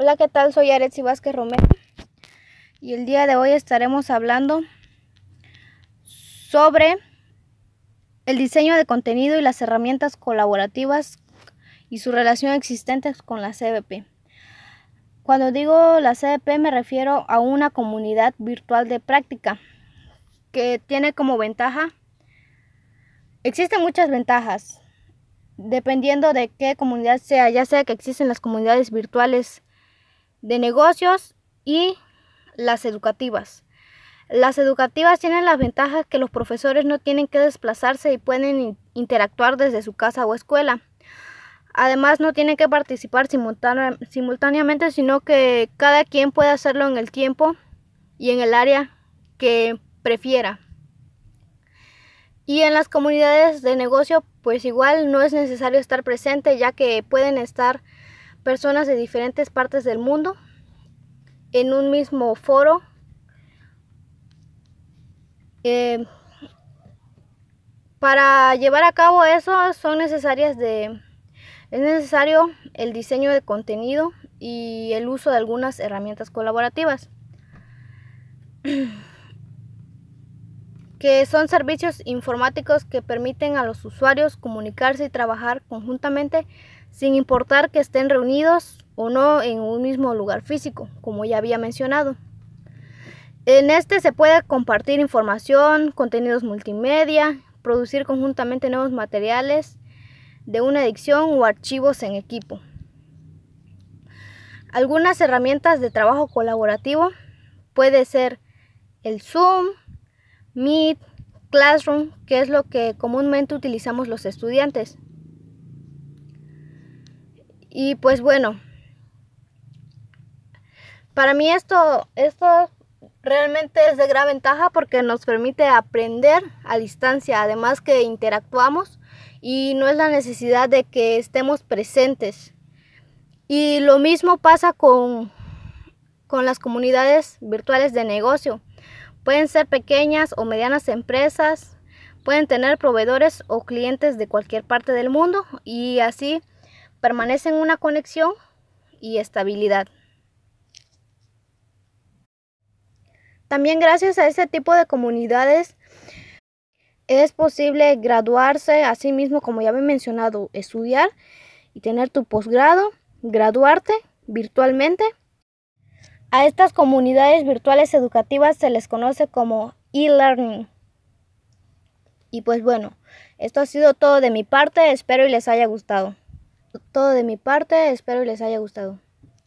Hola, ¿qué tal? Soy Aretsi Vázquez Romero y el día de hoy estaremos hablando sobre el diseño de contenido y las herramientas colaborativas y su relación existente con la CBP. Cuando digo la CBP me refiero a una comunidad virtual de práctica que tiene como ventaja, existen muchas ventajas, dependiendo de qué comunidad sea, ya sea que existen las comunidades virtuales de negocios y las educativas. Las educativas tienen las ventajas que los profesores no tienen que desplazarse y pueden interactuar desde su casa o escuela. Además, no tienen que participar simultáneamente, sino que cada quien puede hacerlo en el tiempo y en el área que prefiera. Y en las comunidades de negocio, pues igual no es necesario estar presente, ya que pueden estar personas de diferentes partes del mundo en un mismo foro. Eh, para llevar a cabo eso son necesarias de es necesario el diseño de contenido y el uso de algunas herramientas colaborativas que son servicios informáticos que permiten a los usuarios comunicarse y trabajar conjuntamente sin importar que estén reunidos o no en un mismo lugar físico, como ya había mencionado. En este se puede compartir información, contenidos multimedia, producir conjuntamente nuevos materiales de una edición o archivos en equipo. Algunas herramientas de trabajo colaborativo puede ser el Zoom, Meet, Classroom, que es lo que comúnmente utilizamos los estudiantes. Y pues bueno, para mí esto, esto realmente es de gran ventaja porque nos permite aprender a distancia, además que interactuamos y no es la necesidad de que estemos presentes. Y lo mismo pasa con, con las comunidades virtuales de negocio. Pueden ser pequeñas o medianas empresas, pueden tener proveedores o clientes de cualquier parte del mundo y así permanecen una conexión y estabilidad. También gracias a este tipo de comunidades es posible graduarse, así mismo como ya he mencionado, estudiar y tener tu posgrado, graduarte virtualmente. A estas comunidades virtuales educativas se les conoce como e-learning. Y pues bueno, esto ha sido todo de mi parte, espero y les haya gustado todo de mi parte, espero les haya gustado.